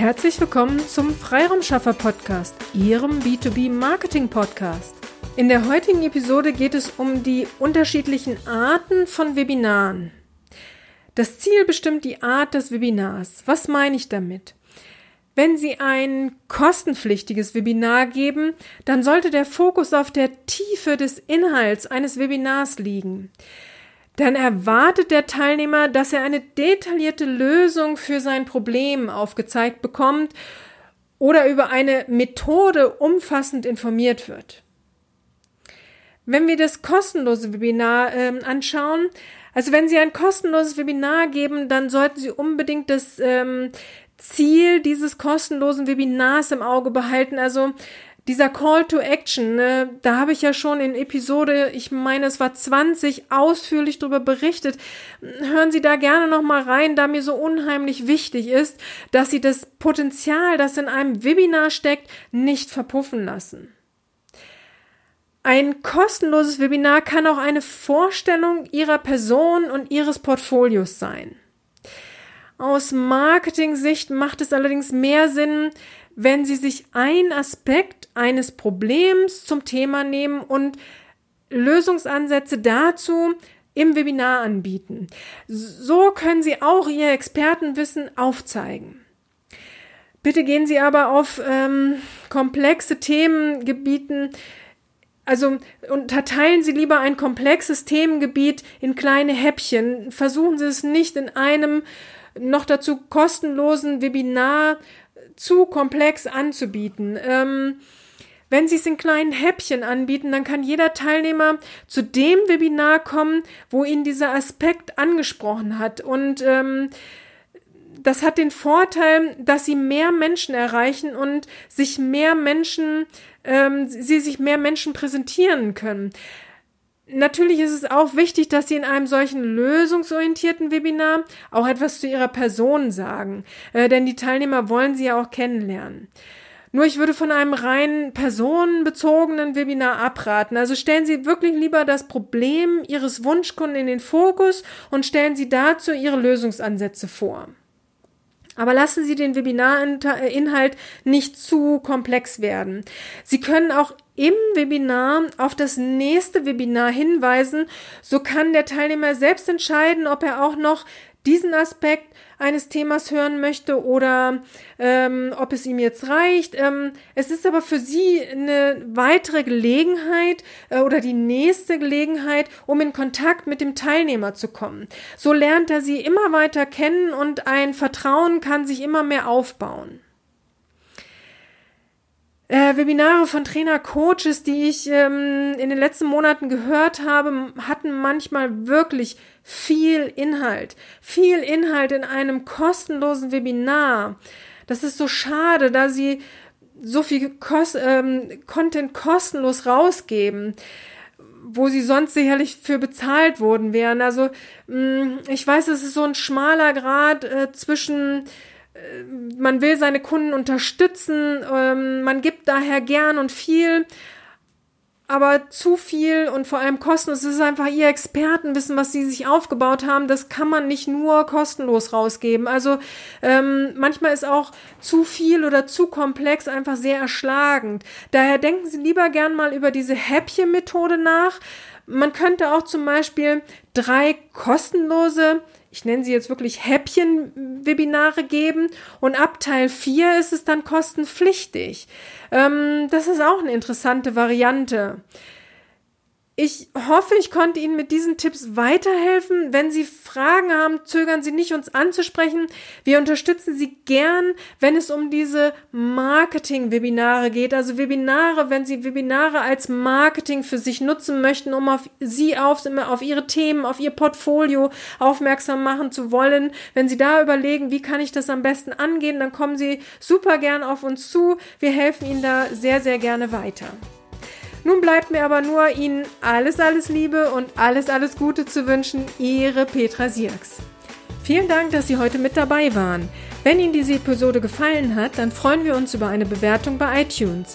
Herzlich willkommen zum Freiraumschaffer Podcast, Ihrem B2B Marketing Podcast. In der heutigen Episode geht es um die unterschiedlichen Arten von Webinaren. Das Ziel bestimmt die Art des Webinars. Was meine ich damit? Wenn Sie ein kostenpflichtiges Webinar geben, dann sollte der Fokus auf der Tiefe des Inhalts eines Webinars liegen. Dann erwartet der Teilnehmer, dass er eine detaillierte Lösung für sein Problem aufgezeigt bekommt oder über eine Methode umfassend informiert wird. Wenn wir das kostenlose Webinar äh, anschauen, also wenn Sie ein kostenloses Webinar geben, dann sollten Sie unbedingt das ähm, Ziel dieses kostenlosen Webinars im Auge behalten. Also dieser Call to Action, ne, da habe ich ja schon in Episode, ich meine, es war 20, ausführlich darüber berichtet. Hören Sie da gerne noch mal rein, da mir so unheimlich wichtig ist, dass Sie das Potenzial, das in einem Webinar steckt, nicht verpuffen lassen. Ein kostenloses Webinar kann auch eine Vorstellung Ihrer Person und Ihres Portfolios sein. Aus Marketing-Sicht macht es allerdings mehr Sinn, wenn Sie sich ein Aspekt eines Problems zum Thema nehmen und Lösungsansätze dazu im Webinar anbieten. So können Sie auch Ihr Expertenwissen aufzeigen. Bitte gehen Sie aber auf ähm, komplexe Themengebieten, also unterteilen Sie lieber ein komplexes Themengebiet in kleine Häppchen. Versuchen Sie es nicht in einem noch dazu kostenlosen Webinar zu komplex anzubieten. Ähm, wenn Sie es in kleinen Häppchen anbieten, dann kann jeder Teilnehmer zu dem Webinar kommen, wo ihn dieser Aspekt angesprochen hat. Und ähm, das hat den Vorteil, dass Sie mehr Menschen erreichen und sich mehr Menschen, ähm, Sie sich mehr Menschen präsentieren können. Natürlich ist es auch wichtig, dass Sie in einem solchen lösungsorientierten Webinar auch etwas zu Ihrer Person sagen, äh, denn die Teilnehmer wollen Sie ja auch kennenlernen. Nur ich würde von einem rein personenbezogenen Webinar abraten. Also stellen Sie wirklich lieber das Problem Ihres Wunschkunden in den Fokus und stellen Sie dazu Ihre Lösungsansätze vor. Aber lassen Sie den Webinarinhalt nicht zu komplex werden. Sie können auch im Webinar auf das nächste Webinar hinweisen. So kann der Teilnehmer selbst entscheiden, ob er auch noch diesen Aspekt eines Themas hören möchte oder ähm, ob es ihm jetzt reicht. Ähm, es ist aber für Sie eine weitere Gelegenheit äh, oder die nächste Gelegenheit, um in Kontakt mit dem Teilnehmer zu kommen. So lernt er Sie immer weiter kennen und ein Vertrauen kann sich immer mehr aufbauen. Äh, Webinare von Trainer, Coaches, die ich ähm, in den letzten Monaten gehört habe, hatten manchmal wirklich viel Inhalt. Viel Inhalt in einem kostenlosen Webinar. Das ist so schade, da sie so viel Kos ähm, Content kostenlos rausgeben wo sie sonst sicherlich für bezahlt worden wären. Also ich weiß, es ist so ein schmaler Grad äh, zwischen man will seine Kunden unterstützen, ähm, man gibt daher gern und viel, aber zu viel und vor allem kostenlos. Es ist einfach ihr Expertenwissen, was sie sich aufgebaut haben. Das kann man nicht nur kostenlos rausgeben. Also ähm, manchmal ist auch zu viel oder zu komplex einfach sehr erschlagend. Daher denken Sie lieber gern mal über diese Häppchen-Methode nach. Man könnte auch zum Beispiel drei kostenlose ich nenne sie jetzt wirklich Häppchen-Webinare geben und ab Teil 4 ist es dann kostenpflichtig. Ähm, das ist auch eine interessante Variante. Ich hoffe, ich konnte Ihnen mit diesen Tipps weiterhelfen. Wenn Sie Fragen haben, zögern Sie nicht, uns anzusprechen. Wir unterstützen Sie gern, wenn es um diese Marketing-Webinare geht. Also Webinare, wenn Sie Webinare als Marketing für sich nutzen möchten, um auf Sie auf, auf Ihre Themen, auf Ihr Portfolio aufmerksam machen zu wollen. Wenn Sie da überlegen, wie kann ich das am besten angehen, dann kommen Sie super gern auf uns zu. Wir helfen Ihnen da sehr, sehr gerne weiter. Nun bleibt mir aber nur, Ihnen alles, alles Liebe und alles, alles Gute zu wünschen. Ihre Petra Sierks. Vielen Dank, dass Sie heute mit dabei waren. Wenn Ihnen diese Episode gefallen hat, dann freuen wir uns über eine Bewertung bei iTunes.